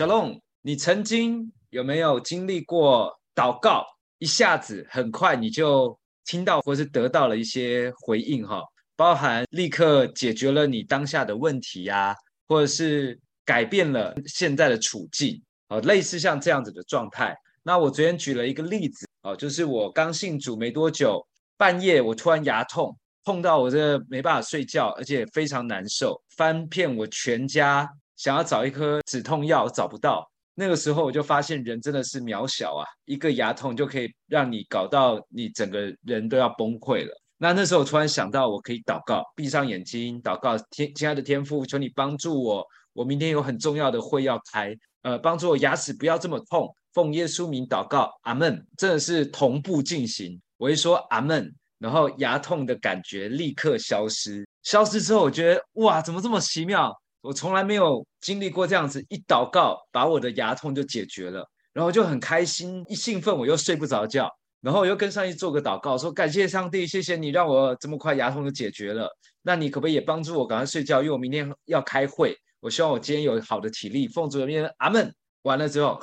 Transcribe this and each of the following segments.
小龙，你曾经有没有经历过祷告，一下子很快你就听到或是得到了一些回应哈？包含立刻解决了你当下的问题呀，或者是改变了现在的处境，哦，类似像这样子的状态。那我昨天举了一个例子哦，就是我刚信主没多久，半夜我突然牙痛，痛到我这没办法睡觉，而且非常难受，翻遍我全家，想要找一颗止痛药，找不到。那个时候我就发现人真的是渺小啊，一个牙痛就可以让你搞到你整个人都要崩溃了。那那时候我突然想到，我可以祷告，闭上眼睛祷告，天，亲爱的天父，求你帮助我，我明天有很重要的会要开，呃，帮助我牙齿不要这么痛，奉耶稣名祷告，阿门。真的是同步进行，我一说阿门，然后牙痛的感觉立刻消失，消失之后，我觉得哇，怎么这么奇妙？我从来没有经历过这样子，一祷告把我的牙痛就解决了，然后就很开心，一兴奋我又睡不着觉。然后我又跟上帝做个祷告，说感谢上帝，谢谢你让我这么快牙痛就解决了。那你可不可以也帮助我赶快睡觉？因为我明天要开会，我希望我今天有好的体力。奉主的名，阿门。完了之后。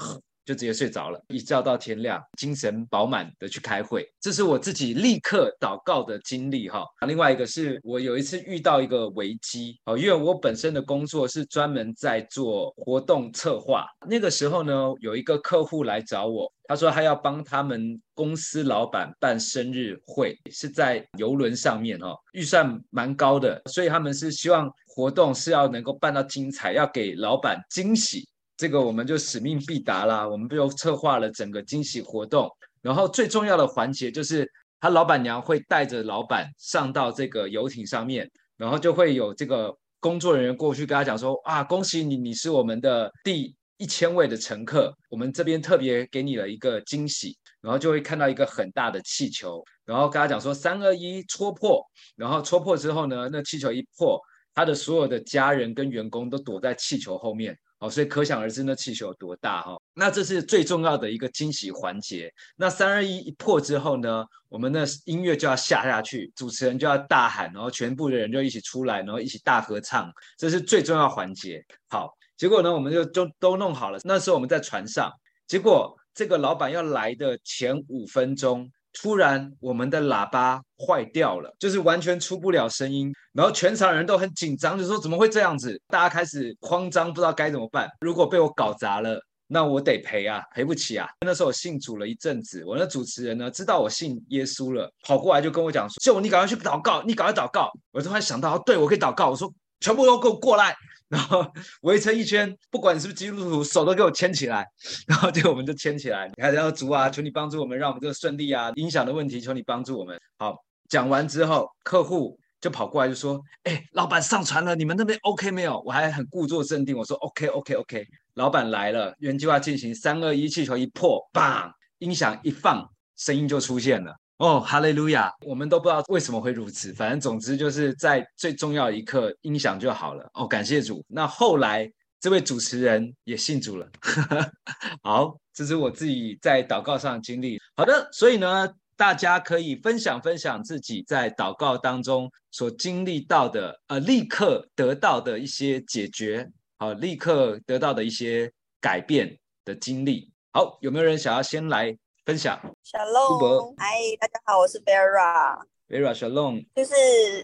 就直接睡着了，一觉到天亮，精神饱满的去开会。这是我自己立刻祷告的经历哈。另外一个是我有一次遇到一个危机哦，因为我本身的工作是专门在做活动策划。那个时候呢，有一个客户来找我，他说他要帮他们公司老板办生日会，是在游轮上面哈，预算蛮高的，所以他们是希望活动是要能够办到精彩，要给老板惊喜。这个我们就使命必达啦，我们就策划了整个惊喜活动，然后最重要的环节就是他老板娘会带着老板上到这个游艇上面，然后就会有这个工作人员过去跟他讲说啊，恭喜你，你是我们的第一千位的乘客，我们这边特别给你了一个惊喜，然后就会看到一个很大的气球，然后跟他讲说三二一戳破，然后戳破之后呢，那气球一破，他的所有的家人跟员工都躲在气球后面。哦，所以可想而知那气球有多大哈。那这是最重要的一个惊喜环节。那三二一一破之后呢，我们的音乐就要下下去，主持人就要大喊，然后全部的人就一起出来，然后一起大合唱，这是最重要环节。好，结果呢，我们就就都弄好了。那时候我们在船上，结果这个老板要来的前五分钟。突然，我们的喇叭坏掉了，就是完全出不了声音。然后全场人都很紧张，就说怎么会这样子？大家开始慌张，不知道该怎么办。如果被我搞砸了，那我得赔啊，赔不起啊。那时候我信主了一阵子，我那主持人呢，知道我信耶稣了，跑过来就跟我讲说：“就你赶快去祷告，你赶快祷告。”我突然想到，对，我可以祷告。我说：“全部都给我过来。”然后围成一圈，不管你是不是基督徒，手都给我牵起来，然后就我们就牵起来。你还要主啊，求你帮助我们，让我们这个顺利啊。音响的问题，求你帮助我们。好，讲完之后，客户就跑过来就说：“哎，老板上船了，你们那边 OK 没有？”我还很故作镇定，我说：“OK OK OK。”老板来了，原计划进行，三二一，气球一破，棒，音响一放，声音就出现了。哦，哈利路亚！我们都不知道为什么会如此，反正总之就是在最重要一刻，音响就好了。哦，感谢主。那后来这位主持人也信主了。好，这是我自己在祷告上的经历。好的，所以呢，大家可以分享分享自己在祷告当中所经历到的，呃，立刻得到的一些解决，好，立刻得到的一些改变的经历。好，有没有人想要先来？分享，Shalom，嗨，大家好，我是 Vera，Vera，Shalom，就是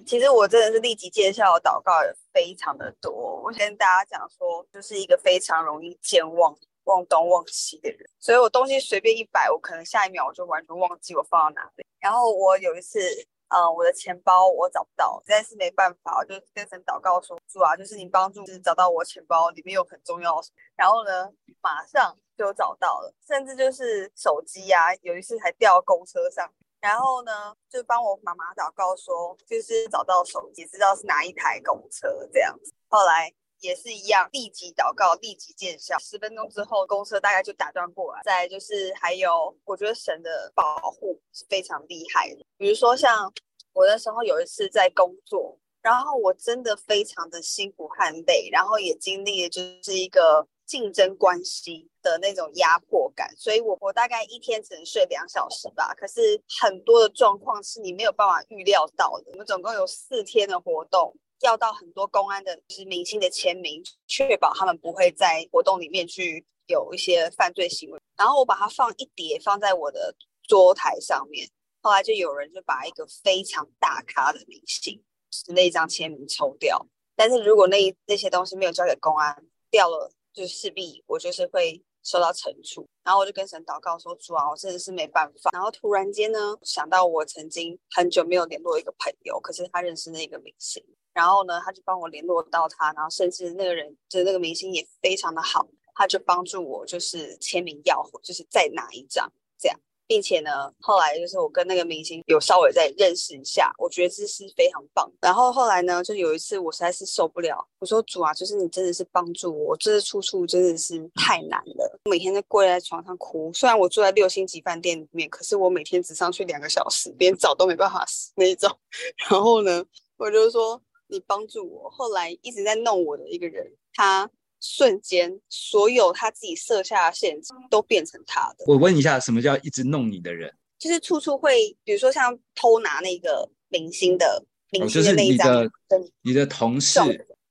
其实我真的是立即见效，祷告也非常的多。我先跟大家讲说，就是一个非常容易健忘、忘东忘西的人，所以我东西随便一摆，我可能下一秒我就完全忘记我放到哪里。然后我有一次，嗯，我的钱包我找不到，实在是没办法，我就跟神祷告说，主啊，就是你帮助，就是找到我钱包里面有很重要的。然后呢，马上。就找到了，甚至就是手机呀、啊，有一次还掉公车上，然后呢，就帮我妈妈祷告说，就是找到手机，知道是哪一台公车这样子。后来也是一样，立即祷告，立即见效。十分钟之后，公车大概就打断过来。再就是还有，我觉得神的保护是非常厉害的。比如说像我那时候有一次在工作，然后我真的非常的辛苦和累，然后也经历了就是一个。竞争关系的那种压迫感，所以我我大概一天只能睡两小时吧。可是很多的状况是你没有办法预料到的。我们总共有四天的活动，要到很多公安的，就是明星的签名，确保他们不会在活动里面去有一些犯罪行为。然后我把它放一叠放在我的桌台上面，后来就有人就把一个非常大咖的明星是那张签名抽掉。但是如果那那些东西没有交给公安，掉了，就势必我就是会受到惩处。然后我就跟神祷告说：“主啊，我真的是没办法。”然后突然间呢，想到我曾经很久没有联络一个朋友，可是他认识那个明星。然后呢，他就帮我联络到他，然后甚至那个人就是那个明星也非常的好，他就帮助我就是签名要就是再拿一张这样，并且呢，后来就是我跟那个明星有稍微再认识一下，我觉得这是非常棒。然后后来呢，就有一次我实在是受不了，我说主啊，就是你真的是帮助我，这次出处真的是太难了，每天都跪在床上哭。虽然我住在六星级饭店里面，可是我每天只上去两个小时，连澡都没办法洗那种。然后呢，我就说。你帮助我，后来一直在弄我的一个人，他瞬间所有他自己设下的陷阱都变成他的。我问一下，什么叫一直弄你的人？就是处处会，比如说像偷拿那个明星的明星的那一张，哦，就是你的你的同事，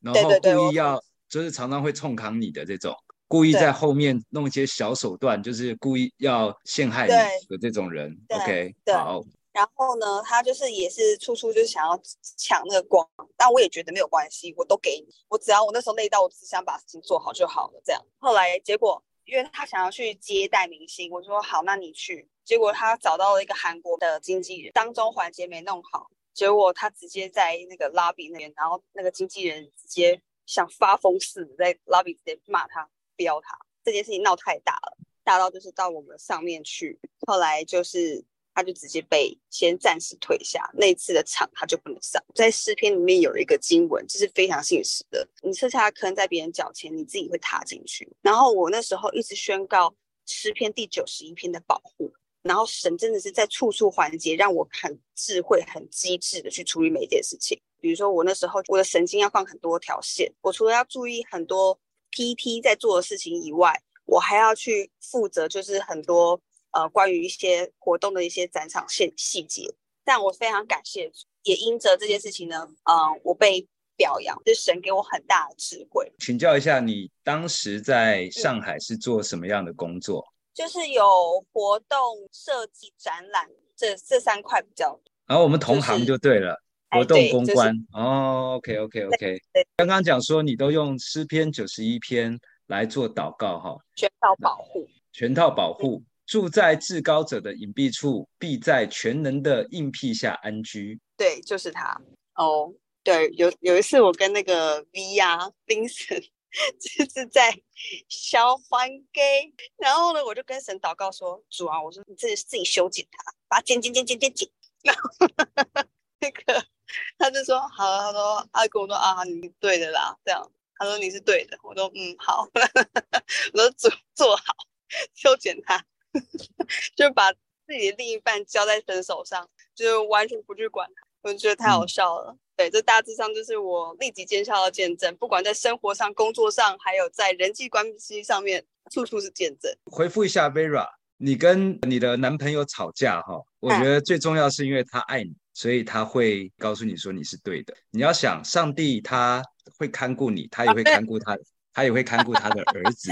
然后故意要就是常常会冲扛你的这种，故意在后面弄一些小手段，就是故意要陷害你的这种人。OK，好。然后呢，他就是也是处处就是想要抢那个光，但我也觉得没有关系，我都给你，我只要我那时候累到，我只想把事情做好就好了。这样，后来结果，因为他想要去接待明星，我说好，那你去。结果他找到了一个韩国的经纪人，当中环节没弄好，结果他直接在那个拉比那边，然后那个经纪人直接像发疯似的在拉比直接骂他，飙他。这件事情闹太大了，大到就是到我们上面去，后来就是。他就直接被先暂时退下，那次的场他就不能上。在诗篇里面有一个经文，这是非常现实的。你设下的坑在别人脚前，你自己会踏进去。然后我那时候一直宣告诗篇第九十一篇的保护，然后神真的是在处处环节让我很智慧、很机智的去处理每一件事情。比如说我那时候我的神经要放很多条线，我除了要注意很多 PT 在做的事情以外，我还要去负责就是很多。呃，关于一些活动的一些展场细细节，但我非常感谢，也因着这件事情呢，嗯、呃，我被表扬，是神给我很大的智慧。请教一下，你当时在上海是做什么样的工作？嗯、就是有活动设计、展览这这三块比较。然后我们同行就对了，就是、活动公关。就是、哦，OK，OK，OK。刚刚讲说你都用诗篇九十一篇来做祷告哈，全套保护，全套保护。住在至高者的隐蔽处，必在全能的荫庇下安居。对，就是他。哦，对，有有一次我跟那个 V 啊，Vincent，就是在消环给，然后呢，我就跟神祷告说：“主啊，我说你自己自己修剪它，把剪剪剪剪剪剪。”然后那个他就说：“好。”他说：“他跟我说啊，你对的啦。”这样，他说：“你是对的。”我说：“嗯，好。”我说：“做做好，修剪它。”就把自己的另一半交在神手上，就完全不去管他，我就觉得太好笑了。嗯、对，这大致上就是我立即见效的见证，不管在生活上、工作上，还有在人际关系上面，处处是见证。回复一下 Vera，你跟你的男朋友吵架哈，我觉得最重要是因为他爱你，所以他会告诉你说你是对的。你要想，上帝他会看顾你，他也会看顾他，他也会看顾他的儿子。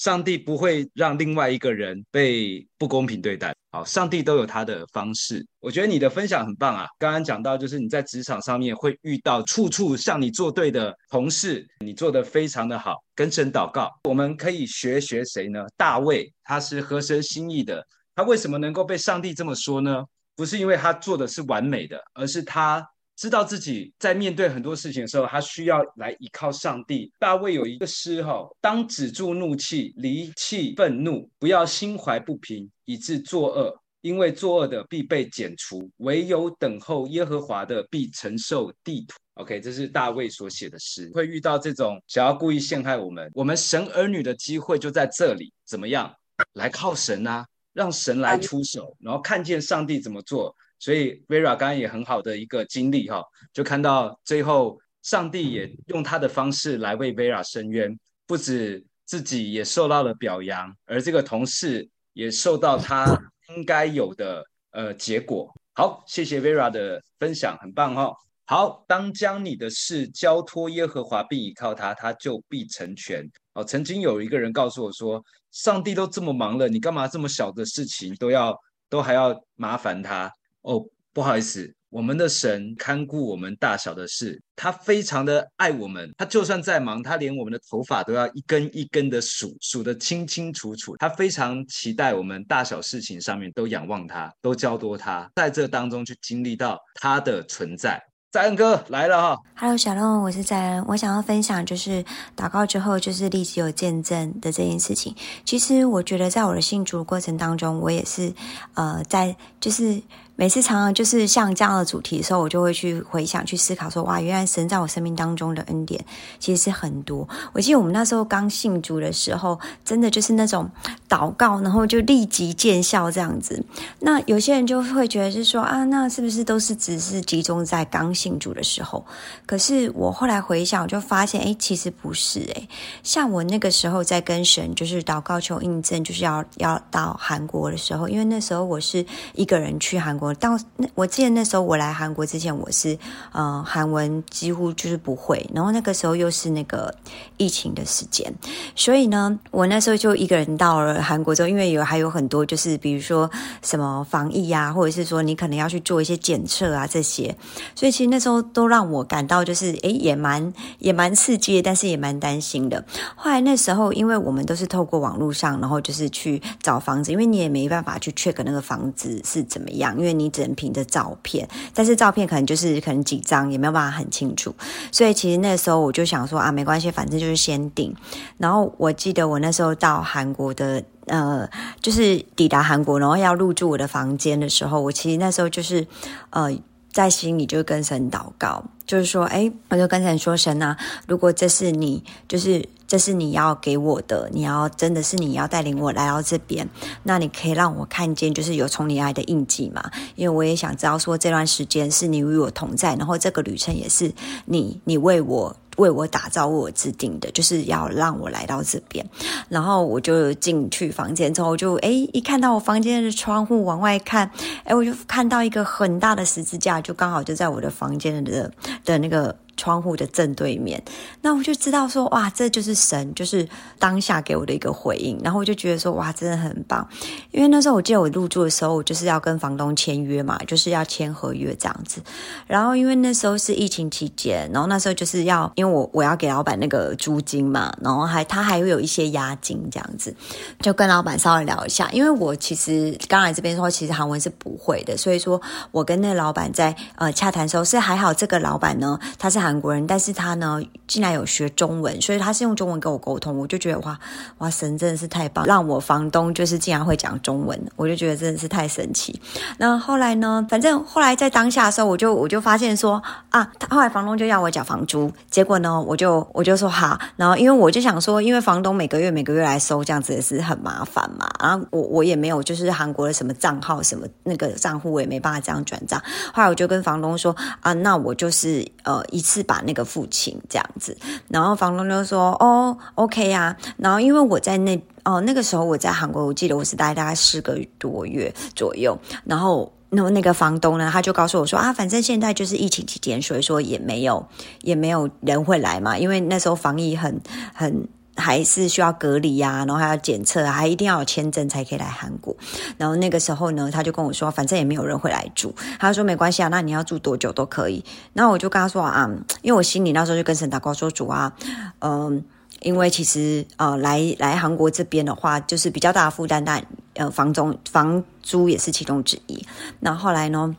上帝不会让另外一个人被不公平对待。好，上帝都有他的方式。我觉得你的分享很棒啊！刚刚讲到，就是你在职场上面会遇到处处向你作对的同事，你做得非常的好。跟神祷告，我们可以学学谁呢？大卫，他是合神心意的。他为什么能够被上帝这么说呢？不是因为他做的是完美的，而是他。知道自己在面对很多事情的时候，他需要来依靠上帝。大卫有一个诗哈：当止住怒气，离弃愤怒，不要心怀不平，以致作恶。因为作恶的必被剪除，唯有等候耶和华的必承受地土。OK，这是大卫所写的诗。会遇到这种想要故意陷害我们，我们神儿女的机会就在这里。怎么样？来靠神啊，让神来出手，然后看见上帝怎么做。所以 Vera 刚刚也很好的一个经历哈，就看到最后上帝也用他的方式来为 Vera 伸冤，不止自己也受到了表扬，而这个同事也受到他应该有的呃结果。好，谢谢 Vera 的分享，很棒哈。好，当将你的事交托耶和华，并倚靠他，他就必成全。哦，曾经有一个人告诉我说，上帝都这么忙了，你干嘛这么小的事情都要都还要麻烦他？哦，不好意思。我们的神看顾我们大小的事，他非常的爱我们。他就算再忙，他连我们的头发都要一根一根的数，数得清清楚楚。他非常期待我们大小事情上面都仰望他，都交托他，在这当中去经历到他的存在。在恩哥来了哈，Hello，小龙，我是在恩。我想要分享就是祷告之后就是立即有见证的这件事情。其实我觉得在我的信主过程当中，我也是呃在就是。每次常常就是像这样的主题的时候，我就会去回想、去思考说，哇，原来神在我生命当中的恩典其实是很多。我记得我们那时候刚信主的时候，真的就是那种祷告，然后就立即见效这样子。那有些人就会觉得是说啊，那是不是都是只是集中在刚信主的时候？可是我后来回想，我就发现，哎，其实不是哎。像我那个时候在跟神就是祷告求印证，就是要要到韩国的时候，因为那时候我是一个人去韩国。到那，我记得那时候我来韩国之前，我是呃韩文几乎就是不会，然后那个时候又是那个疫情的时间，所以呢，我那时候就一个人到了韩国之后，因为有还有很多就是比如说什么防疫啊，或者是说你可能要去做一些检测啊这些，所以其实那时候都让我感到就是诶也蛮也蛮刺激，但是也蛮担心的。后来那时候，因为我们都是透过网络上，然后就是去找房子，因为你也没办法去 check 那个房子是怎么样，因为。你只能凭着照片，但是照片可能就是可能几张，也没有办法很清楚。所以其实那时候我就想说啊，没关系，反正就是先订。然后我记得我那时候到韩国的，呃，就是抵达韩国，然后要入住我的房间的时候，我其实那时候就是呃，在心里就跟神祷告，就是说，哎，我就跟神说，神啊，如果这是你，就是。这是你要给我的，你要真的是你要带领我来到这边，那你可以让我看见，就是有从你来的印记嘛？因为我也想知道说，这段时间是你与我同在，然后这个旅程也是你你为我为我打造、为我制定的，就是要让我来到这边。然后我就进去房间之后就，就诶一看到我房间的窗户往外看，诶我就看到一个很大的十字架，就刚好就在我的房间的的那个。窗户的正对面，那我就知道说，哇，这就是神，就是当下给我的一个回应。然后我就觉得说，哇，真的很棒。因为那时候我记得我入住的时候，我就是要跟房东签约嘛，就是要签合约这样子。然后因为那时候是疫情期间，然后那时候就是要，因为我我要给老板那个租金嘛，然后还他还会有一些押金这样子，就跟老板稍微聊一下。因为我其实刚来这边说，其实韩文是不会的，所以说我跟那个老板在呃洽谈的时候是还好，这个老板呢，他是韩。韩国人，但是他呢，竟然有学中文，所以他是用中文跟我沟通，我就觉得哇哇，神真的是太棒，让我房东就是竟然会讲中文，我就觉得真的是太神奇。那后来呢，反正后来在当下的时候，我就我就发现说啊，他后来房东就要我缴房租，结果呢，我就我就说好，然后因为我就想说，因为房东每个月每个月来收，这样子也是很麻烦嘛，然后我我也没有就是韩国的什么账号什么那个账户，我也没办法这样转账。后来我就跟房东说啊，那我就是呃一次。是把那个付清这样子，然后房东就说：“哦，OK 啊。”然后因为我在那哦那个时候我在韩国，我记得我是待大概四个多月左右。然后那那个房东呢，他就告诉我说：“啊，反正现在就是疫情期间，所以说也没有也没有人会来嘛，因为那时候防疫很很。”还是需要隔离呀、啊，然后还要检测，还一定要有签证才可以来韩国。然后那个时候呢，他就跟我说，反正也没有人会来住。他说没关系啊，那你要住多久都可以。然后我就跟他说啊，因为我心里那时候就跟神祷告说主啊，嗯，因为其实呃来来韩国这边的话，就是比较大的负担，但呃房中房租也是其中之一。那，后来呢？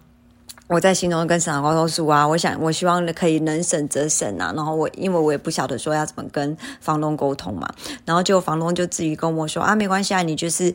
我在心中跟神祷告说啊，我想我希望可以能省则省啊，然后我因为我也不晓得说要怎么跟房东沟通嘛，然后就房东就自己跟我说啊，没关系啊，你就是。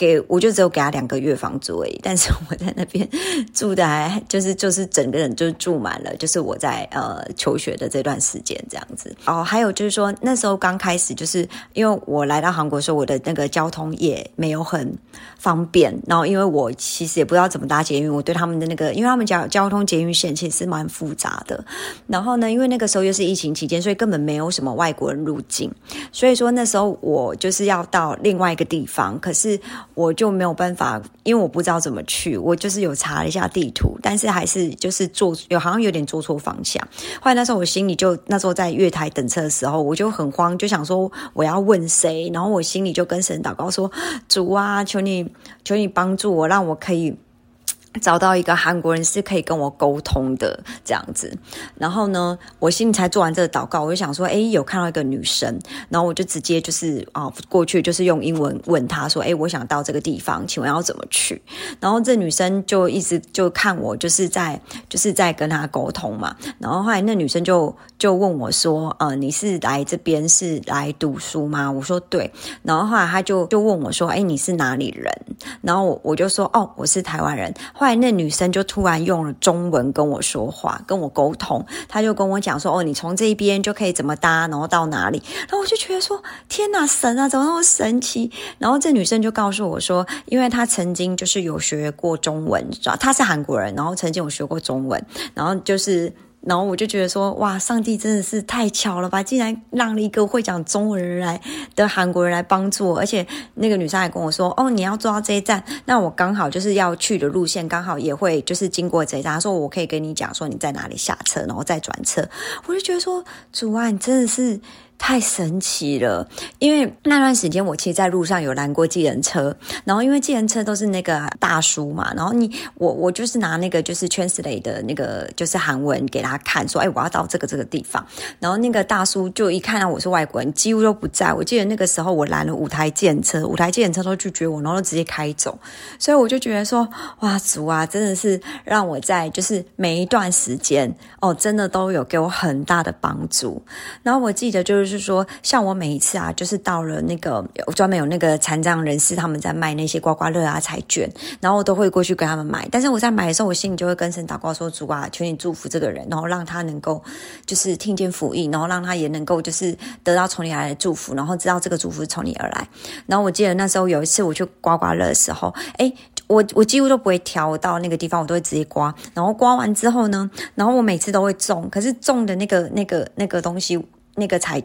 给我就只有给他两个月房租而已，但是我在那边住的还就是就是整个人就住满了，就是我在呃求学的这段时间这样子。哦，还有就是说那时候刚开始就是因为我来到韩国的时候，我的那个交通也没有很方便，然后因为我其实也不知道怎么搭捷运，我对他们的那个，因为他们交交通捷运线其实是蛮复杂的。然后呢，因为那个时候又是疫情期间，所以根本没有什么外国人入境，所以说那时候我就是要到另外一个地方，可是。我就没有办法，因为我不知道怎么去，我就是有查了一下地图，但是还是就是做有好像有点做错方向。后来那时候我心里就那时候在月台等车的时候，我就很慌，就想说我要问谁，然后我心里就跟神祷告说：主啊，求你求你帮助我，让我可以。找到一个韩国人是可以跟我沟通的这样子，然后呢，我心里才做完这个祷告，我就想说，诶，有看到一个女生，然后我就直接就是啊、哦、过去，就是用英文问她说，诶，我想到这个地方，请问要怎么去？然后这女生就一直就看我，就是在就是在跟她沟通嘛。然后后来那女生就就问我说，呃，你是来这边是来读书吗？我说对。然后后来她就就问我说，诶，你是哪里人？然后我我就说，哦，我是台湾人。后来那女生就突然用了中文跟我说话，跟我沟通。她就跟我讲说：“哦，你从这边就可以怎么搭，然后到哪里？”然后我就觉得说：“天哪，神啊，怎么那么神奇？”然后这女生就告诉我说：“因为她曾经就是有学过中文，知道她是韩国人，然后曾经有学过中文，然后就是。”然后我就觉得说，哇，上帝真的是太巧了吧！竟然让了一个会讲中文人来的韩国人来帮助我，而且那个女生还跟我说，哦，你要坐到这一站，那我刚好就是要去的路线，刚好也会就是经过这一站，她说我可以跟你讲说你在哪里下车，然后再转车。我就觉得说，主啊，你真的是。太神奇了，因为那段时间我其实在路上有拦过计程车，然后因为计程车都是那个大叔嘛，然后你我我就是拿那个就是 Transit 的那个就是韩文给他看，说哎，我要到这个这个地方，然后那个大叔就一看到我是外国人，几乎都不在。我记得那个时候我拦了五台计程车，五台计程车都拒绝我，然后都直接开走，所以我就觉得说哇，主啊，真的是让我在就是每一段时间哦，真的都有给我很大的帮助。然后我记得就是。就是说，像我每一次啊，就是到了那个有专门有那个残障人士，他们在卖那些刮刮乐啊、彩券，然后我都会过去跟他们买。但是我在买的时候，我心里就会跟神祷告说：“主啊，求你祝福这个人，然后让他能够就是听见福音，然后让他也能够就是得到从你来的祝福，然后知道这个祝福是从你而来。”然后我记得那时候有一次我去刮刮乐的时候，诶，我我几乎都不会挑到那个地方，我都会直接刮。然后刮完之后呢，然后我每次都会中，可是中的那个那个那个东西，那个彩。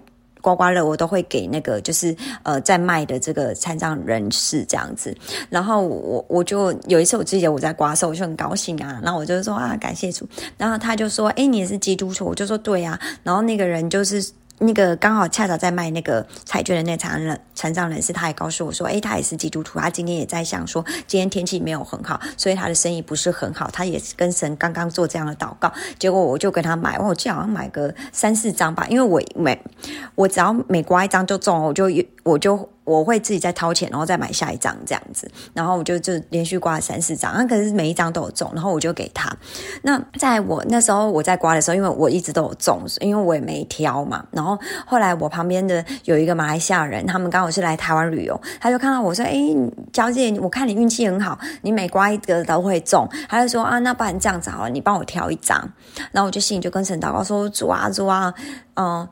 刮刮乐我都会给那个就是呃在卖的这个残障人士这样子，然后我我就有一次我记得我在刮的时候我就很高兴啊，然后我就说啊感谢主，然后他就说诶你也是基督徒，我就说对呀，然后那个人就是。那个刚好恰巧在卖那个彩券的那残人残障人士，他也告诉我说，诶，他也是基督徒，他今天也在想说，今天天气没有很好，所以他的生意不是很好，他也是跟神刚刚做这样的祷告，结果我就跟他买，我记得好像买个三四张吧，因为我每我只要每刮一张就中，我就我就。我会自己再掏钱，然后再买下一张这样子，然后我就就连续刮三四张，那可是每一张都有中，然后我就给他。那在我那时候我在刮的时候，因为我一直都有中，因为我也没挑嘛。然后后来我旁边的有一个马来西亚人，他们刚好是来台湾旅游，他就看到我说：“诶，小姐，我看你运气很好，你每刮一个都会中。”他就说：“啊，那不然这样子好了，你帮我挑一张。”然后我就心里就跟神祷告说：“主啊，主啊，嗯。”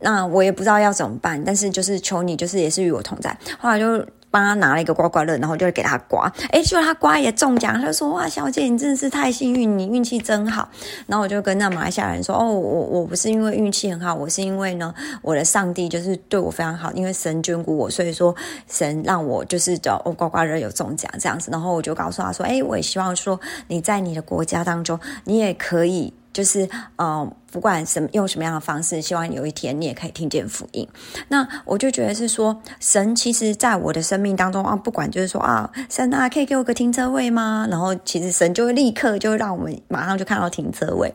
那我也不知道要怎么办，但是就是求你，就是也是与我同在。后来就帮他拿了一个刮刮乐，然后就给他刮，诶，结果他刮也中奖，他就说：“哇，小姐，你真的是太幸运，你运气真好。”然后我就跟那马来西亚人说：“哦，我我不是因为运气很好，我是因为呢，我的上帝就是对我非常好，因为神眷顾我，所以说神让我就是找哦刮刮乐有中奖这样子。”然后我就告诉他说：“诶，我也希望说你在你的国家当中，你也可以。”就是，嗯、不管什么用什么样的方式，希望有一天你也可以听见福音。那我就觉得是说，神其实在我的生命当中啊，不管就是说啊，神啊，可以给我个停车位吗？然后其实神就会立刻就会让我们马上就看到停车位。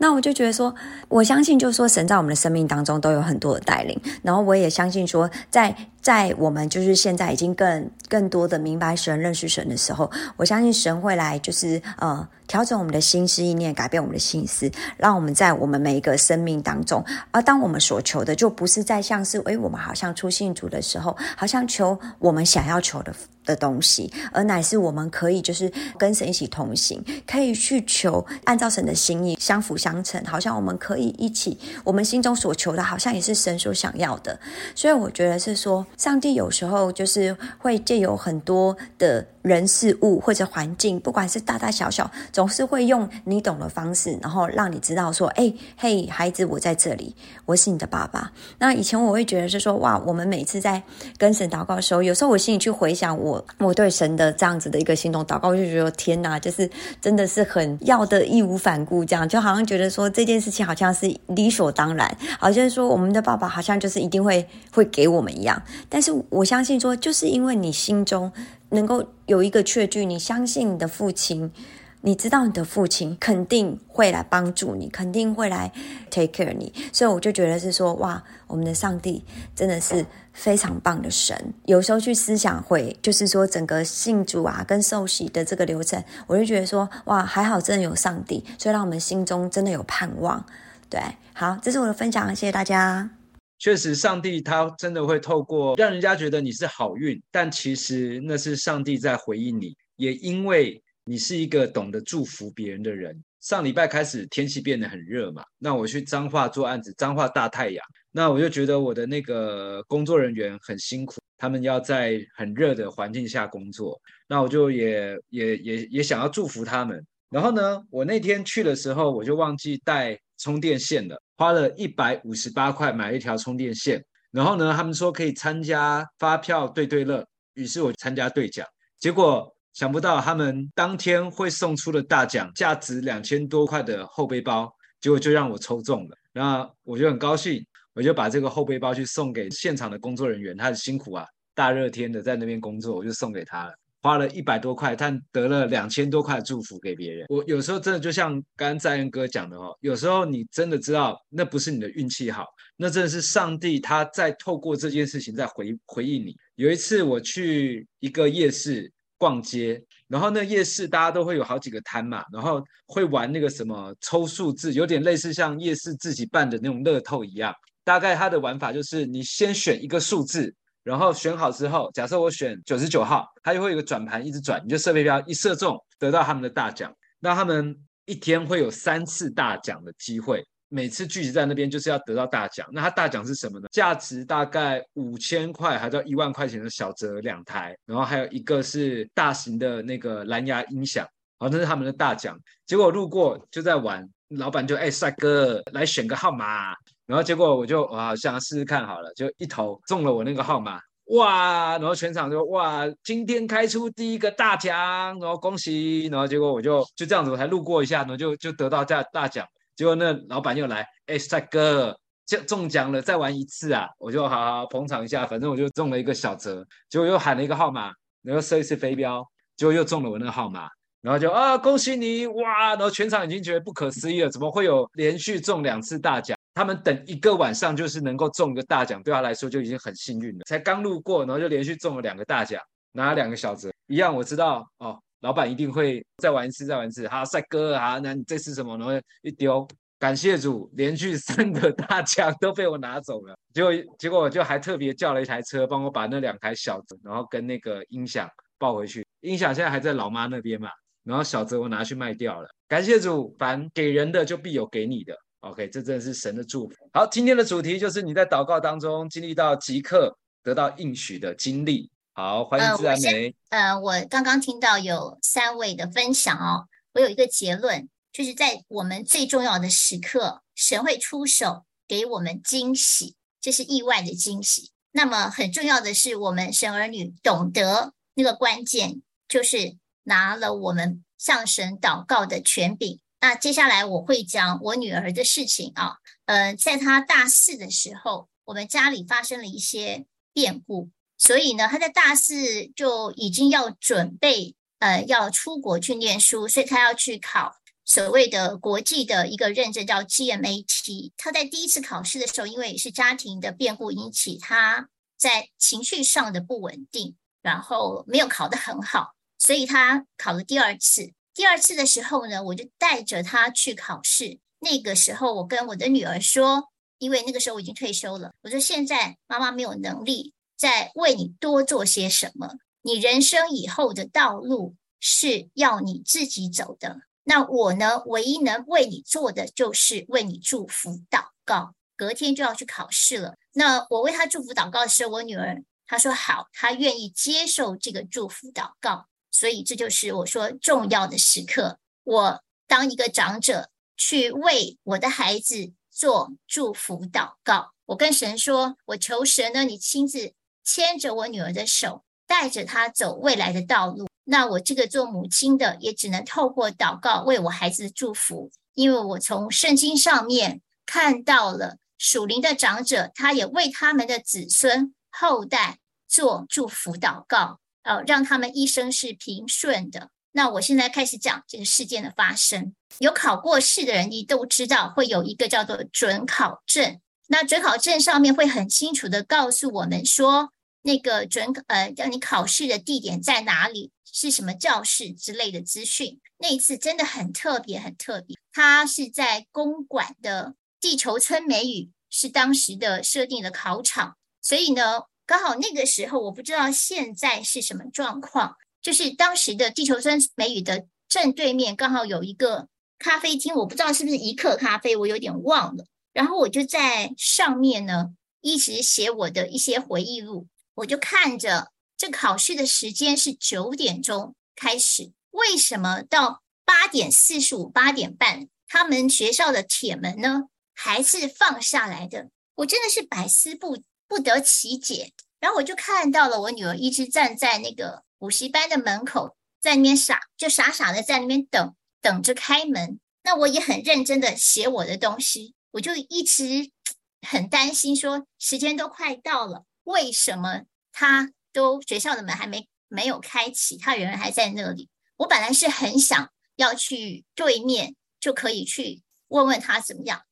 那我就觉得说，我相信就是说，神在我们的生命当中都有很多的带领。然后我也相信说，在在我们就是现在已经更更多的明白神、认识神的时候，我相信神会来就是呃。调整我们的心思意念，改变我们的心思，让我们在我我们每一个生命当中，而当我们所求的，就不是在像是，诶，我们好像出信主的时候，好像求我们想要求的的东西，而乃是我们可以就是跟神一起同行，可以去求按照神的心意相辅相成，好像我们可以一起，我们心中所求的，好像也是神所想要的。所以我觉得是说，上帝有时候就是会借由很多的。人事物或者环境，不管是大大小小，总是会用你懂的方式，然后让你知道说：“哎，嘿，孩子，我在这里，我是你的爸爸。”那以前我会觉得是说：“哇，我们每次在跟神祷告的时候，有时候我心里去回想我我对神的这样子的一个心动祷告，我就觉得天哪，就是真的是很要的义无反顾，这样就好像觉得说这件事情好像是理所当然，好像说我们的爸爸好像就是一定会会给我们一样。但是我相信说，就是因为你心中能够有一个确据，你相信你的父亲。你知道你的父亲肯定会来帮助你，肯定会来 take care 你，所以我就觉得是说，哇，我们的上帝真的是非常棒的神。有时候去思想会，就是说整个信主啊跟受洗的这个流程，我就觉得说，哇，还好真的有上帝，所以让我们心中真的有盼望。对，好，这是我的分享，谢谢大家。确实，上帝他真的会透过让人家觉得你是好运，但其实那是上帝在回应你，也因为。你是一个懂得祝福别人的人。上礼拜开始天气变得很热嘛，那我去彰化做案子，彰化大太阳，那我就觉得我的那个工作人员很辛苦，他们要在很热的环境下工作，那我就也也也也想要祝福他们。然后呢，我那天去的时候，我就忘记带充电线了，花了一百五十八块买了一条充电线。然后呢，他们说可以参加发票兑兑乐，于是我参加兑奖，结果。想不到他们当天会送出的大奖，价值两千多块的后背包，结果就让我抽中了。那我就很高兴，我就把这个后背包去送给现场的工作人员，他很辛苦啊，大热天的在那边工作，我就送给他了，花了一百多块，但得了两千多块祝福给别人。我有时候真的就像刚刚在恩哥讲的哦，有时候你真的知道那不是你的运气好，那真的是上帝他在透过这件事情在回回应你。有一次我去一个夜市。逛街，然后那夜市大家都会有好几个摊嘛，然后会玩那个什么抽数字，有点类似像夜市自己办的那种乐透一样。大概它的玩法就是你先选一个数字，然后选好之后，假设我选九十九号，它就会有个转盘一直转，你就射飞镖一射中，得到他们的大奖。那他们一天会有三次大奖的机会。每次聚集在那边就是要得到大奖，那他大奖是什么呢？价值大概五千块还到一万块钱的小折两台，然后还有一个是大型的那个蓝牙音响，好，这是他们的大奖。结果路过就在玩，老板就哎帅哥来选个号码，然后结果我就哇想试试看好了，就一投中了我那个号码，哇，然后全场就哇今天开出第一个大奖，然后恭喜，然后结果我就就这样子我才路过一下，然后就就得到这大奖。结果那老板又来，哎，帅哥，中中奖了，再玩一次啊！我就好好捧场一下，反正我就中了一个小折。结果又喊了一个号码，然后射一次飞镖，结果又中了我那个号码，然后就啊，恭喜你哇！然后全场已经觉得不可思议了，怎么会有连续中两次大奖？他们等一个晚上就是能够中一个大奖，对他来说就已经很幸运了。才刚路过，然后就连续中了两个大奖，拿了两个小折，一样我知道哦。老板一定会再玩一次，再玩一次。哈，帅哥啊，那你这是什么？然后一丢，感谢主，连续三个大奖都被我拿走了。结果，结果我就还特别叫了一台车，帮我把那两台小折，然后跟那个音响抱回去。音响现在还在老妈那边嘛，然后小折我拿去卖掉了。感谢主，凡给人的就必有给你的。OK，这真的是神的祝福。好，今天的主题就是你在祷告当中经历到即刻得到应许的经历。好，欢迎自然美。呃，呃，我刚刚听到有三位的分享哦，我有一个结论，就是在我们最重要的时刻，神会出手给我们惊喜，这是意外的惊喜。那么很重要的是，我们神儿女懂得那个关键，就是拿了我们向神祷告的权柄。那接下来我会讲我女儿的事情啊，呃，在她大四的时候，我们家里发生了一些变故。所以呢，他在大四就已经要准备，呃，要出国去念书，所以他要去考所谓的国际的一个认证，叫 GMAT。他在第一次考试的时候，因为是家庭的变故引起他在情绪上的不稳定，然后没有考得很好，所以他考了第二次。第二次的时候呢，我就带着他去考试。那个时候，我跟我的女儿说，因为那个时候我已经退休了，我说现在妈妈没有能力。在为你多做些什么？你人生以后的道路是要你自己走的。那我呢，唯一能为你做的就是为你祝福祷告。隔天就要去考试了。那我为他祝福祷告的时候，我女儿她说好，她愿意接受这个祝福祷告。所以这就是我说重要的时刻。我当一个长者去为我的孩子做祝福祷告。我跟神说，我求神呢，你亲自。牵着我女儿的手，带着她走未来的道路。那我这个做母亲的，也只能透过祷告为我孩子的祝福，因为我从圣经上面看到了属灵的长者，他也为他们的子孙后代做祝福祷告，呃，让他们一生是平顺的。那我现在开始讲这个事件的发生。有考过试的人，你都知道会有一个叫做准考证。那准考证上面会很清楚的告诉我们说，那个准呃，叫你考试的地点在哪里，是什么教室之类的资讯。那一次真的很特别，很特别。它是在公馆的地球村美语，是当时的设定的考场。所以呢，刚好那个时候，我不知道现在是什么状况。就是当时的地球村美语的正对面，刚好有一个咖啡厅，我不知道是不是一刻咖啡，我有点忘了。然后我就在上面呢，一直写我的一些回忆录。我就看着这考试的时间是九点钟开始，为什么到八点四十五、八点半，他们学校的铁门呢还是放下来的？我真的是百思不不得其解。然后我就看到了我女儿一直站在那个。补习班的门口，在那边傻，就傻傻的在那边等，等着开门。那我也很认真的写我的东西，我就一直 很担心，说时间都快到了，为什么他都学校的门还没没有开启，他人还在那里？我本来是很想要去对面，就可以去问问他怎么样。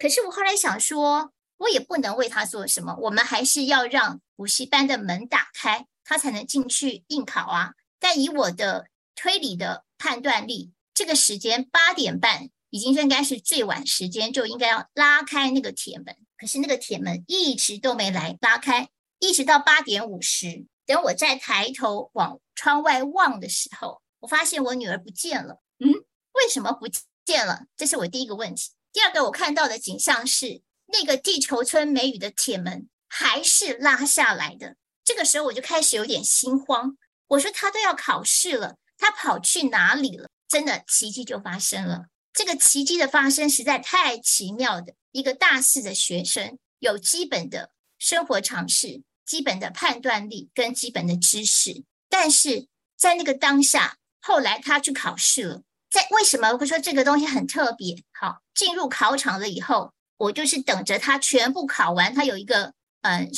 可是我后来想说，我也不能为他做什么，我们还是要让补习班的门打开。他才能进去应考啊！但以我的推理的判断力，这个时间八点半已经应该是最晚时间，就应该要拉开那个铁门。可是那个铁门一直都没来拉开，一直到八点五十，等我再抬头往窗外望的时候，我发现我女儿不见了。嗯，为什么不见了？这是我第一个问题。第二个，我看到的景象是那个地球村美语的铁门还是拉下来的。这个时候我就开始有点心慌，我说他都要考试了，他跑去哪里了？真的奇迹就发生了。这个奇迹的发生实在太奇妙的，一个大四的学生有基本的生活常识、基本的判断力跟基本的知识，但是在那个当下，后来他去考试了。在为什么会说这个东西很特别？好，进入考场了以后，我就是等着他全部考完，他有一个嗯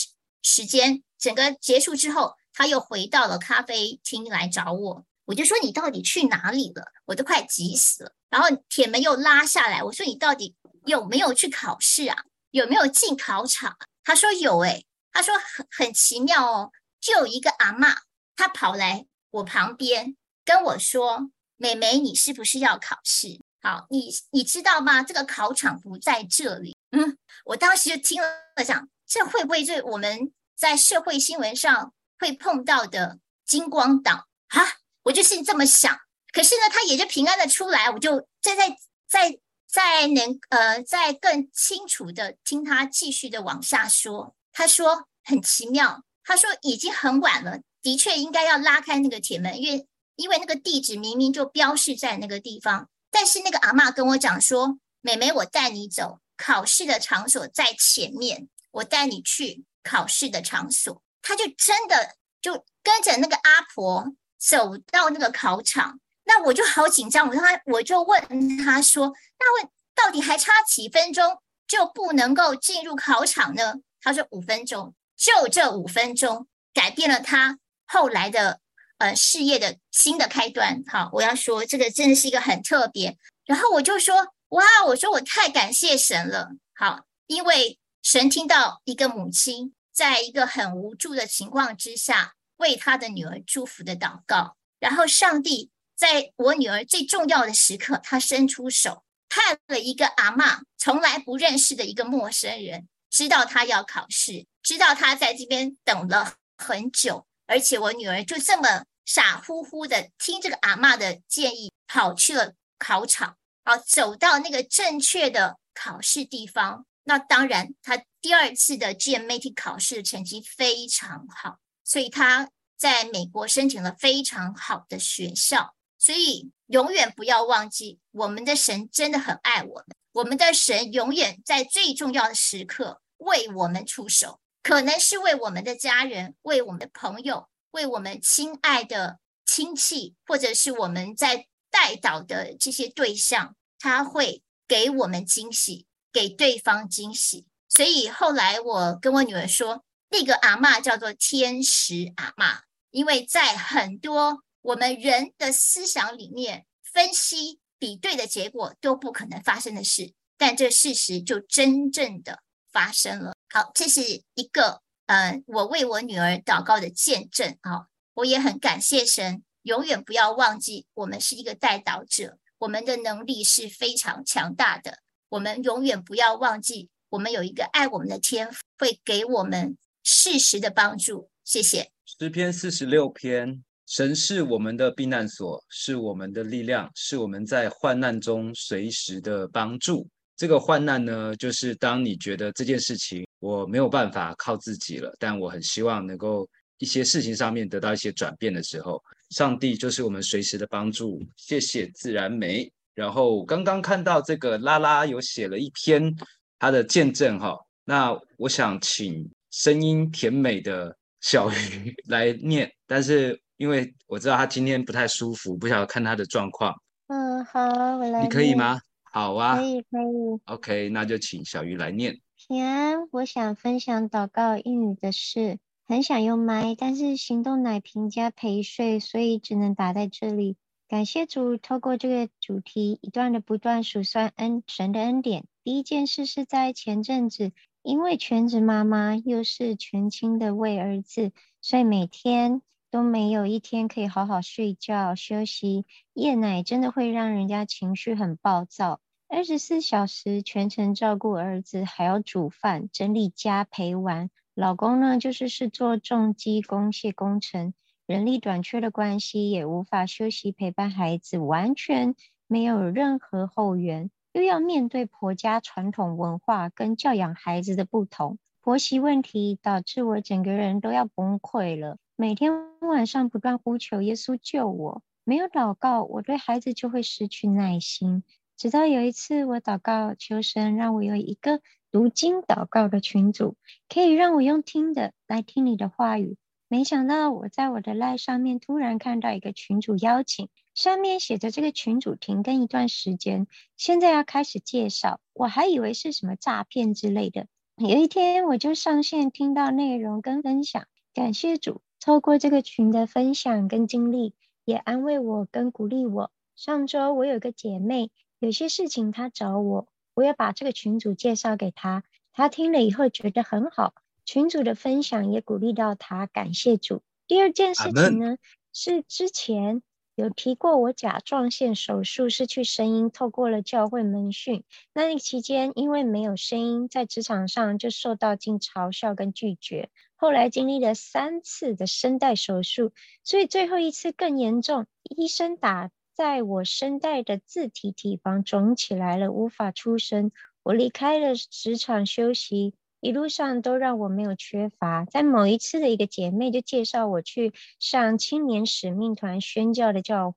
时间。整个结束之后，他又回到了咖啡厅来找我。我就说：“你到底去哪里了？我都快急死了。”然后铁门又拉下来。我说：“你到底有没有去考试啊？有没有进考场？”他说：“有。”诶，他说很很奇妙哦，就有一个阿嬷，她跑来我旁边跟我说：“妹妹，你是不是要考试？好，你你知道吗？这个考场不在这里。”嗯，我当时就听了，想这会不会是我们？在社会新闻上会碰到的金光党哈，我就是这么想。可是呢，他也就平安的出来，我就再再再再能呃再更清楚的听他继续的往下说。他说很奇妙，他说已经很晚了，的确应该要拉开那个铁门，因为因为那个地址明明就标示在那个地方。但是那个阿嬷跟我讲说，妹妹，我带你走，考试的场所在前面，我带你去。考试的场所，他就真的就跟着那个阿婆走到那个考场，那我就好紧张。我他，我就问他说：“那问到底还差几分钟就不能够进入考场呢？”他说：“五分钟，就这五分钟改变了他后来的呃事业的新的开端。”好，我要说这个真的是一个很特别。然后我就说：“哇，我说我太感谢神了。”好，因为神听到一个母亲。在一个很无助的情况之下，为他的女儿祝福的祷告，然后上帝在我女儿最重要的时刻，她伸出手，看了一个阿嬷，从来不认识的一个陌生人，知道她要考试，知道她在这边等了很久，而且我女儿就这么傻乎乎的听这个阿嬷的建议，跑去了考场，啊，走到那个正确的考试地方。那当然，他第二次的 GMAT 考试成绩非常好，所以他在美国申请了非常好的学校。所以永远不要忘记，我们的神真的很爱我们，我们的神永远在最重要的时刻为我们出手，可能是为我们的家人，为我们的朋友，为我们亲爱的亲戚，或者是我们在代祷的这些对象，他会给我们惊喜，给对方惊喜。所以后来我跟我女儿说，那个阿嬷叫做天使阿嬷，因为在很多我们人的思想里面分析比对的结果都不可能发生的事，但这事实就真正的发生了。好，这是一个呃，我为我女儿祷告的见证啊。我也很感谢神，永远不要忘记我们是一个代祷者，我们的能力是非常强大的。我们永远不要忘记，我们有一个爱我们的天父，会给我们。适时的帮助，谢谢。诗篇四十六篇，神是我们的避难所，是我们的力量，是我们在患难中随时的帮助。这个患难呢，就是当你觉得这件事情我没有办法靠自己了，但我很希望能够一些事情上面得到一些转变的时候，上帝就是我们随时的帮助。谢谢自然美。然后刚刚看到这个拉拉有写了一篇他的见证哈，那我想请。声音甜美的小鱼 来念，但是因为我知道他今天不太舒服，不晓得看他的状况。嗯，好，我来。你可以吗？好啊，可以，可以。OK，那就请小鱼来念。平安，我想分享祷告英语的事，很想用麦，但是行动奶瓶加陪睡，所以只能打在这里。感谢主，透过这个主题，一段的不断数算恩神的恩典。第一件事是在前阵子。因为全职妈妈又是全心的为儿子，所以每天都没有一天可以好好睡觉休息。夜奶真的会让人家情绪很暴躁，二十四小时全程照顾儿子，还要煮饭、整理家、陪玩。老公呢，就是是做重机工械工程，人力短缺的关系，也无法休息陪伴孩子，完全没有任何后援。又要面对婆家传统文化跟教养孩子的不同，婆媳问题导致我整个人都要崩溃了。每天晚上不断呼求耶稣救我，没有祷告，我对孩子就会失去耐心。直到有一次，我祷告求神让我有一个读经祷告的群组，可以让我用听的来听你的话语。没想到我在我的 LINE 上面突然看到一个群主邀请。上面写着这个群主停更一段时间，现在要开始介绍，我还以为是什么诈骗之类的。有一天我就上线听到内容跟分享，感谢主，透过这个群的分享跟经历，也安慰我跟鼓励我。上周我有个姐妹，有些事情她找我，我也把这个群主介绍给她，她听了以后觉得很好，群主的分享也鼓励到她，感谢主。第二件事情呢，是之前。有提过我甲状腺手术失去声音，透过了教会门训。那个期间因为没有声音，在职场上就受到尽嘲笑跟拒绝。后来经历了三次的声带手术，所以最后一次更严重，医生打在我声带的自体体房肿起来了，无法出声。我离开了职场休息。一路上都让我没有缺乏，在某一次的一个姐妹就介绍我去上青年使命团宣教的教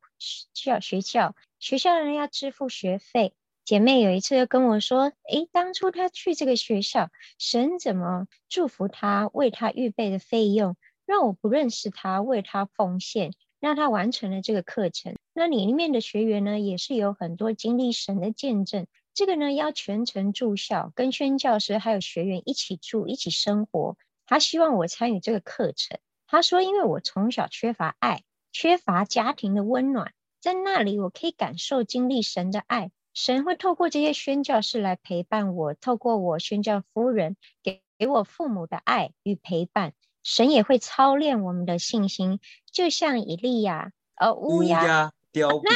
教学校，学校的人要支付学费。姐妹有一次就跟我说：“诶，当初她去这个学校，神怎么祝福她，为她预备的费用，让我不认识她，为她奉献，让她完成了这个课程。那里面的学员呢，也是有很多经历神的见证。”这个呢，要全程住校，跟宣教师还有学员一起住，一起生活。他希望我参与这个课程。他说，因为我从小缺乏爱，缺乏家庭的温暖，在那里我可以感受经历神的爱。神会透过这些宣教师来陪伴我，透过我宣教夫人给给我父母的爱与陪伴。神也会操练我们的信心，就像以利亚，呃，乌鸦叼 饼，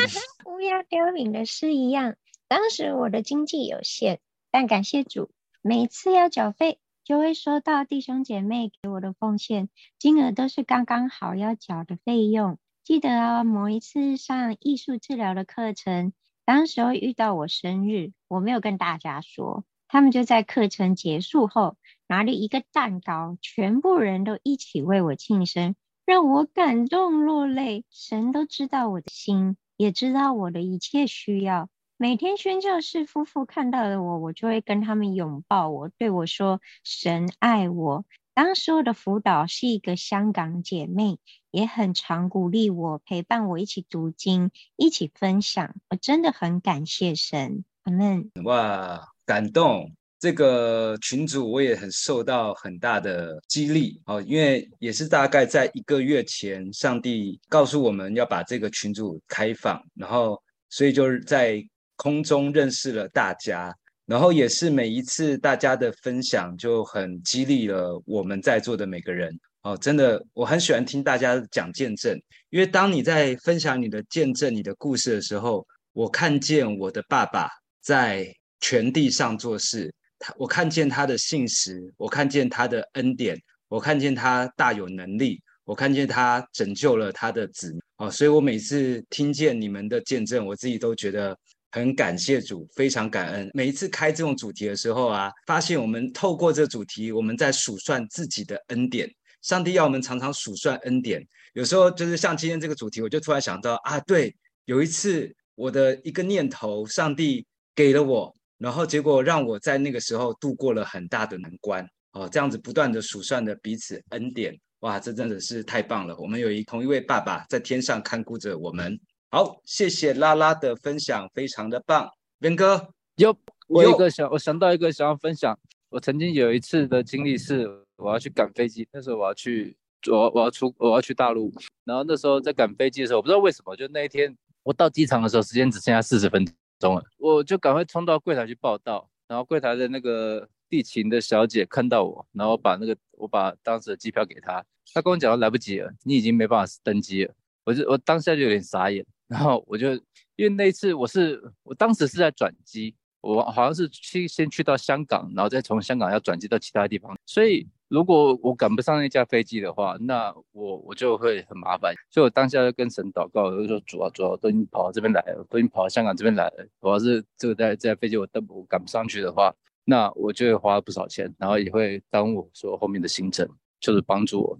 乌鸦叼饼的诗一样。当时我的经济有限，但感谢主，每次要缴费就会收到弟兄姐妹给我的奉献，金额都是刚刚好要缴的费用。记得啊，某一次上艺术治疗的课程，当时候遇到我生日，我没有跟大家说，他们就在课程结束后拿了一个蛋糕，全部人都一起为我庆生，让我感动落泪。神都知道我的心，也知道我的一切需要。每天宣教士夫妇看到了我，我就会跟他们拥抱我，对我说：“神爱我。”当时我的辅导是一个香港姐妹，也很常鼓励我，陪伴我一起读经，一起分享。我真的很感谢神，阿门。哇，感动！这个群组我也很受到很大的激励哦，因为也是大概在一个月前，上帝告诉我们要把这个群组开放，然后所以就是在空中认识了大家。然后也是每一次大家的分享就很激励了我们在座的每个人哦，真的我很喜欢听大家讲见证，因为当你在分享你的见证、你的故事的时候，我看见我的爸爸在全地上做事，他我看见他的信实，我看见他的恩典，我看见他大有能力，我看见他拯救了他的子民哦，所以我每次听见你们的见证，我自己都觉得。很感谢主，非常感恩。每一次开这种主题的时候啊，发现我们透过这主题，我们在数算自己的恩典。上帝要我们常常数算恩典。有时候就是像今天这个主题，我就突然想到啊，对，有一次我的一个念头，上帝给了我，然后结果让我在那个时候度过了很大的难关。哦，这样子不断的数算的彼此恩典，哇，这真的是太棒了。我们有一同一位爸爸在天上看顾着我们。好，谢谢拉拉的分享，非常的棒。边哥，有我有一个想，我想到一个想要分享。我曾经有一次的经历是，我要去赶飞机，那时候我要去，我我要出，我要去大陆。然后那时候在赶飞机的时候，我不知道为什么，就那一天我到机场的时候，时间只剩下四十分钟了，我就赶快冲到柜台去报到。然后柜台的那个地勤的小姐看到我，然后把那个我把当时的机票给她，她跟我讲说来不及了，你已经没办法登机了。我就我当下就有点傻眼。然后我就因为那一次我是我当时是在转机，我好像是去先去到香港，然后再从香港要转机到其他地方。所以如果我赶不上那架飞机的话，那我我就会很麻烦。所以我当下就跟神祷告，我就说主啊主啊，都已经跑到这边来了，都已经跑到香港这边来了。我要是这个在这架飞机我登我赶不上去的话，那我就会花不少钱，然后也会耽误我说后面的行程，就是帮助我。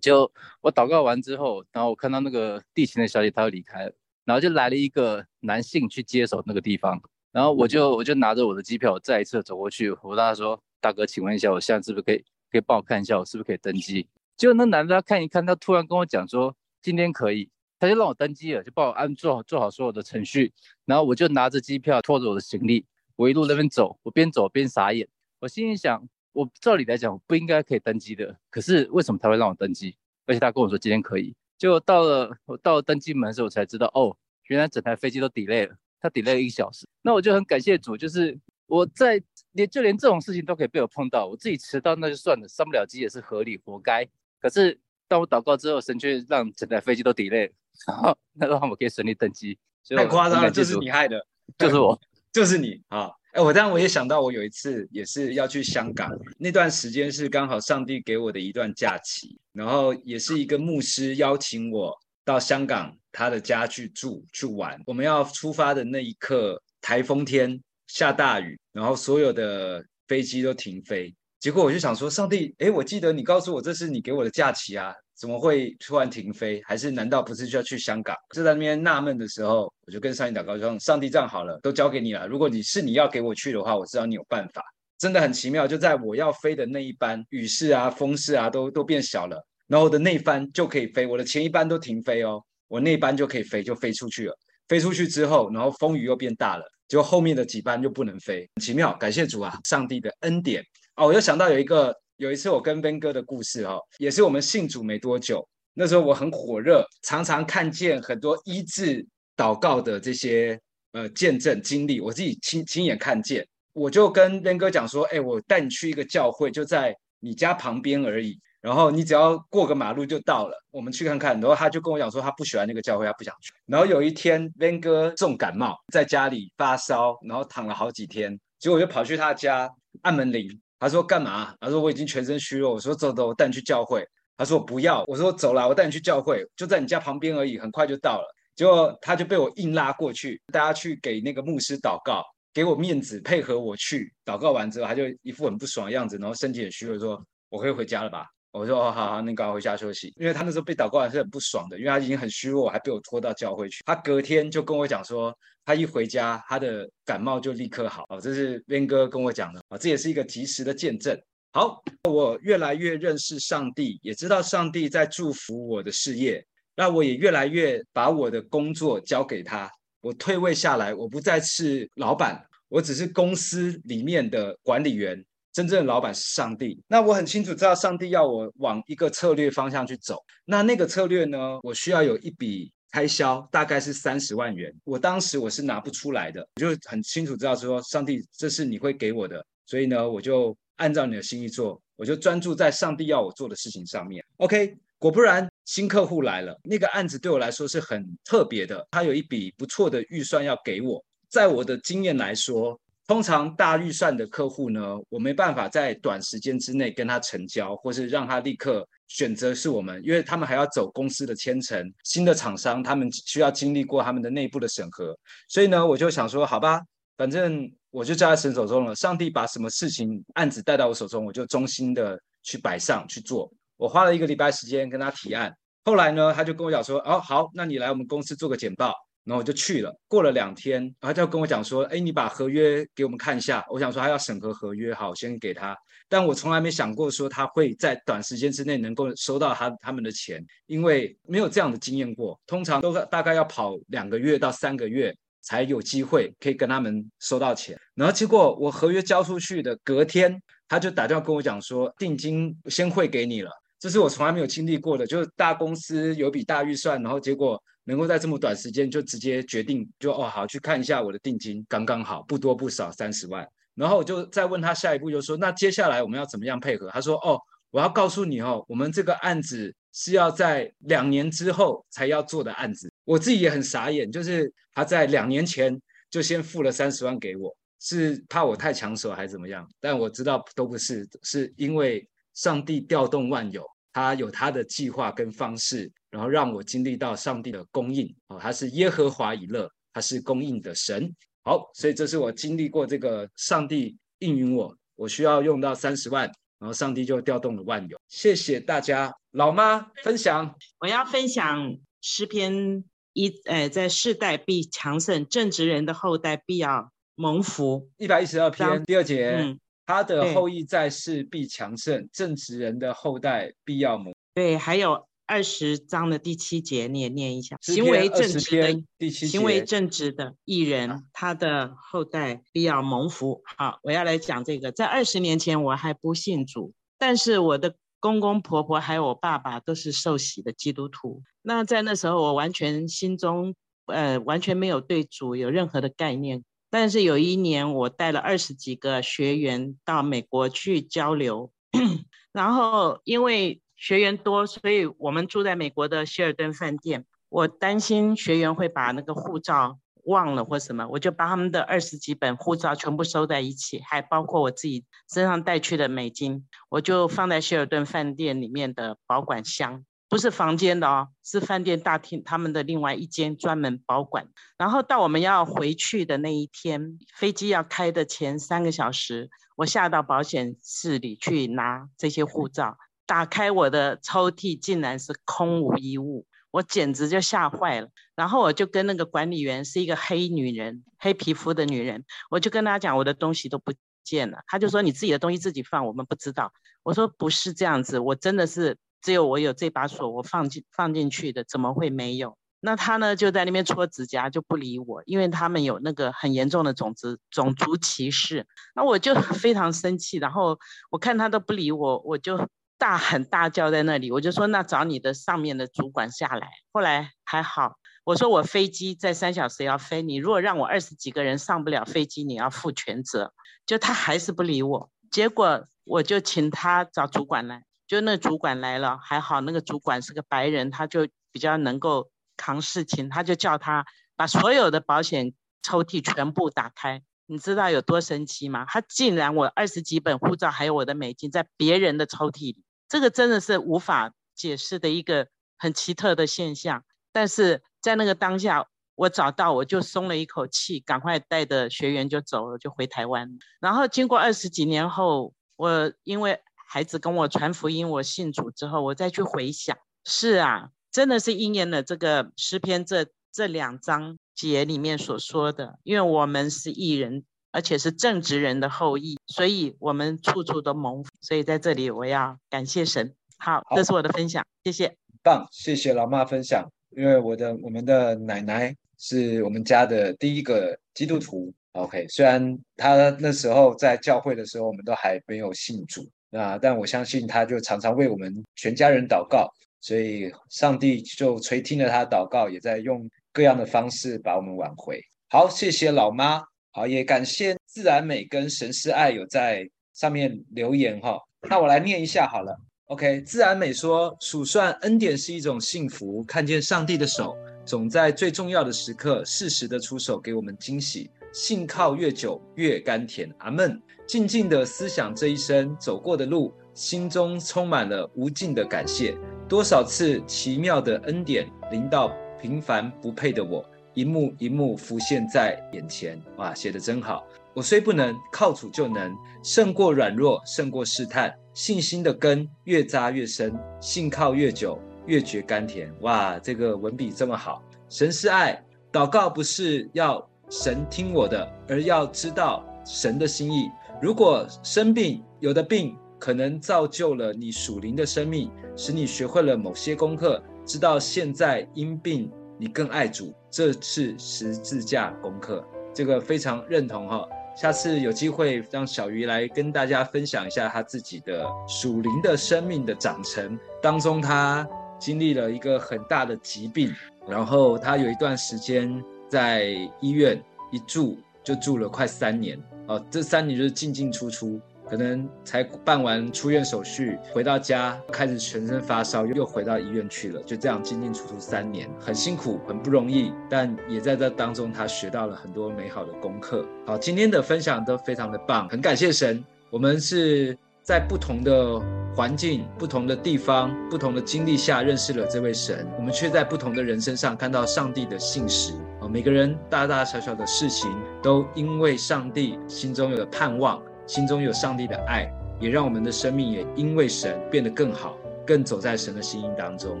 就我祷告完之后，然后我看到那个地勤的小姐她要离开了。然后就来了一个男性去接手那个地方，然后我就我就拿着我的机票，再一次走过去，我跟他说：“大哥，请问一下，我现在是不是可以可以帮我看一下，我是不是可以登机？”结果那男的他看一看，他突然跟我讲说：“今天可以。”他就让我登机了，就帮我安做好做好所有的程序，然后我就拿着机票，拖着我的行李，我一路那边走，我边走边傻眼，我心里想：我照理来讲我不应该可以登机的，可是为什么他会让我登机？而且他跟我说今天可以。就到了，我到了登机门的时候，我才知道哦，原来整台飞机都 delay 了，它 delay 了一个小时。那我就很感谢主，就是我在连就连这种事情都可以被我碰到，我自己迟到那就算了，上不了机也是合理，活该。可是当我祷告之后，神却让整台飞机都 delay 了，然后那让我可以顺利登机。太夸张了，就是你害的，就是我，就是你啊。哎，我当然我也想到，我有一次也是要去香港，那段时间是刚好上帝给我的一段假期，然后也是一个牧师邀请我到香港他的家去住去玩。我们要出发的那一刻，台风天下大雨，然后所有的飞机都停飞。结果我就想说，上帝，哎，我记得你告诉我这是你给我的假期啊。怎么会突然停飞？还是难道不是就要去香港？就在那边纳闷的时候，我就跟上帝祷告说：“上帝，这样好了，都交给你了。如果你是你要给我去的话，我知道你有办法。”真的很奇妙，就在我要飞的那一班，雨势啊、风势啊都都变小了，然后我的那一班就可以飞，我的前一班都停飞哦，我那一班就可以飞，就飞出去了。飞出去之后，然后风雨又变大了，就后面的几班就不能飞。很奇妙，感谢主啊，上帝的恩典哦！我又想到有一个。有一次我跟 Ben 哥的故事哦，也是我们信主没多久，那时候我很火热，常常看见很多医治祷告的这些呃见证经历，我自己亲亲眼看见，我就跟 Ben 哥讲说，哎，我带你去一个教会，就在你家旁边而已，然后你只要过个马路就到了，我们去看看。然后他就跟我讲说，他不喜欢那个教会，他不想去。然后有一天 Ben 哥重感冒，在家里发烧，然后躺了好几天，结果我就跑去他家按门铃。他说干嘛？他说我已经全身虚弱。我说走走，我带你去教会。他说我不要。我说走啦，我带你去教会，就在你家旁边而已，很快就到了。结果他就被我硬拉过去，大家去给那个牧师祷告，给我面子，配合我去祷告完之后，他就一副很不爽的样子，然后身体很虚弱，说我可以回家了吧？我说哦，好好，那你赶快回家休息。因为他那时候被祷告完是很不爽的，因为他已经很虚弱，还被我拖到教会去。他隔天就跟我讲说。他一回家，他的感冒就立刻好。哦，这是边哥跟我讲的啊，这也是一个及时的见证。好，我越来越认识上帝，也知道上帝在祝福我的事业。那我也越来越把我的工作交给他。我退位下来，我不再是老板，我只是公司里面的管理员。真正的老板是上帝。那我很清楚知道上帝要我往一个策略方向去走。那那个策略呢，我需要有一笔开销，大概是三十万元。我当时我是拿不出来的，我就很清楚知道说，上帝，这是你会给我的。所以呢，我就按照你的心意做，我就专注在上帝要我做的事情上面。OK，果不然，新客户来了，那个案子对我来说是很特别的，他有一笔不错的预算要给我。在我的经验来说，通常大预算的客户呢，我没办法在短时间之内跟他成交，或是让他立刻选择是我们，因为他们还要走公司的签呈，新的厂商他们需要经历过他们的内部的审核，所以呢，我就想说，好吧，反正我就交在神手中了。上帝把什么事情案子带到我手中，我就衷心的去摆上去做。我花了一个礼拜时间跟他提案，后来呢，他就跟我讲说，哦，好，那你来我们公司做个简报。然后我就去了，过了两天，然后他就跟我讲说：“哎，你把合约给我们看一下。”我想说他要审核合约，好，先给他。但我从来没想过说他会在短时间之内能够收到他他们的钱，因为没有这样的经验过。通常都大概要跑两个月到三个月才有机会可以跟他们收到钱。然后结果我合约交出去的隔天，他就打电话跟我讲说：“定金先汇给你了。”这是我从来没有经历过的，就是大公司有笔大预算，然后结果。能够在这么短时间就直接决定，就哦好，去看一下我的定金刚刚好，不多不少三十万。然后我就再问他下一步，就说那接下来我们要怎么样配合？他说哦，我要告诉你哦，我们这个案子是要在两年之后才要做的案子。我自己也很傻眼，就是他在两年前就先付了三十万给我，是怕我太抢手还是怎么样？但我知道都不是，是因为上帝调动万有。他有他的计划跟方式，然后让我经历到上帝的供应啊，他是耶和华以勒，他是供应的神。好，所以这是我经历过这个上帝应允我，我需要用到三十万，然后上帝就调动了万有。谢谢大家，老妈分享，我要分享诗篇一，呃，在世代必强盛，正直人的后代必要蒙福。一百一十二篇第二节。嗯他的后裔在世必强盛，正直人的后代必要蒙。对，还有二十章的第七节，你也念一下。行为正直的第七节，行为正直的艺人，啊，他的后代必要蒙福。好，我要来讲这个。在二十年前，我还不信主，但是我的公公婆婆还有我爸爸都是受洗的基督徒。那在那时候，我完全心中呃完全没有对主有任何的概念。但是有一年，我带了二十几个学员到美国去交流，然后因为学员多，所以我们住在美国的希尔顿饭店。我担心学员会把那个护照忘了或什么，我就把他们的二十几本护照全部收在一起，还包括我自己身上带去的美金，我就放在希尔顿饭店里面的保管箱。不是房间的哦，是饭店大厅他们的另外一间专门保管。然后到我们要回去的那一天，飞机要开的前三个小时，我下到保险室里去拿这些护照，打开我的抽屉，竟然是空无一物，我简直就吓坏了。然后我就跟那个管理员是一个黑女人，黑皮肤的女人，我就跟她讲我的东西都不见了，她就说你自己的东西自己放，我们不知道。我说不是这样子，我真的是。只有我有这把锁，我放进放进去的，怎么会没有？那他呢，就在那边搓指甲，就不理我，因为他们有那个很严重的种族种族歧视。那我就非常生气，然后我看他都不理我，我就大喊大叫在那里，我就说，那找你的上面的主管下来。后来还好，我说我飞机在三小时要飞，你如果让我二十几个人上不了飞机，你要负全责。就他还是不理我，结果我就请他找主管来。就那主管来了，还好那个主管是个白人，他就比较能够扛事情，他就叫他把所有的保险抽屉全部打开。你知道有多神奇吗？他竟然我二十几本护照还有我的美金在别人的抽屉里，这个真的是无法解释的一个很奇特的现象。但是在那个当下，我找到我就松了一口气，赶快带着学员就走了，就回台湾。然后经过二十几年后，我因为孩子跟我传福音，我信主之后，我再去回想，是啊，真的是应验了这个诗篇这这两章节里面所说的。因为我们是义人，而且是正直人的后裔，所以我们处处都蒙福。所以在这里我要感谢神。好，好，这是我的分享，谢谢。棒，谢谢老妈分享。因为我的我们的奶奶是我们家的第一个基督徒。OK，虽然她那时候在教会的时候，我们都还没有信主啊，但我相信她就常常为我们全家人祷告，所以上帝就垂听了她的祷告，也在用各样的方式把我们挽回。好，谢谢老妈。好，也感谢自然美跟神是爱有在上面留言哈。那我来念一下好了。OK，自然美说，数算恩典是一种幸福，看见上帝的手总在最重要的时刻适时的出手给我们惊喜。信靠越久越甘甜。阿门。静静的思想这一生走过的路，心中充满了无尽的感谢。多少次奇妙的恩典临到平凡不配的我。一幕一幕浮现在眼前，哇，写得真好！我虽不能靠主就能，胜过软弱，胜过试探。信心的根越扎越深，信靠越久越觉甘甜。哇，这个文笔这么好！神是爱，祷告不是要神听我的，而要知道神的心意。如果生病，有的病可能造就了你属灵的生命，使你学会了某些功课，知道现在因病。你更爱主，这次十字架功课，这个非常认同哈。下次有机会让小鱼来跟大家分享一下他自己的属灵的生命的长成当中，他经历了一个很大的疾病，然后他有一段时间在医院一住就住了快三年哦，这三年就是进进出出。可能才办完出院手续，回到家开始全身发烧，又回到医院去了，就这样进进出出三年，很辛苦，很不容易，但也在这当中，他学到了很多美好的功课。好，今天的分享都非常的棒，很感谢神。我们是在不同的环境、不同的地方、不同的经历下认识了这位神，我们却在不同的人身上看到上帝的信实。每个人大大小小的事情，都因为上帝心中有了盼望。心中有上帝的爱，也让我们的生命也因为神变得更好，更走在神的心意当中。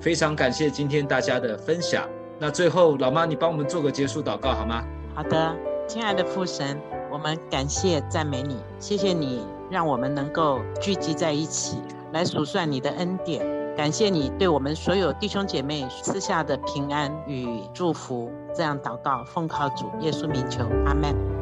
非常感谢今天大家的分享。那最后，老妈，你帮我们做个结束祷告好吗？好的，亲爱的父神，我们感谢赞美你，谢谢你让我们能够聚集在一起来数算你的恩典，感谢你对我们所有弟兄姐妹赐下的平安与祝福。这样祷告，奉靠主耶稣名求，阿门。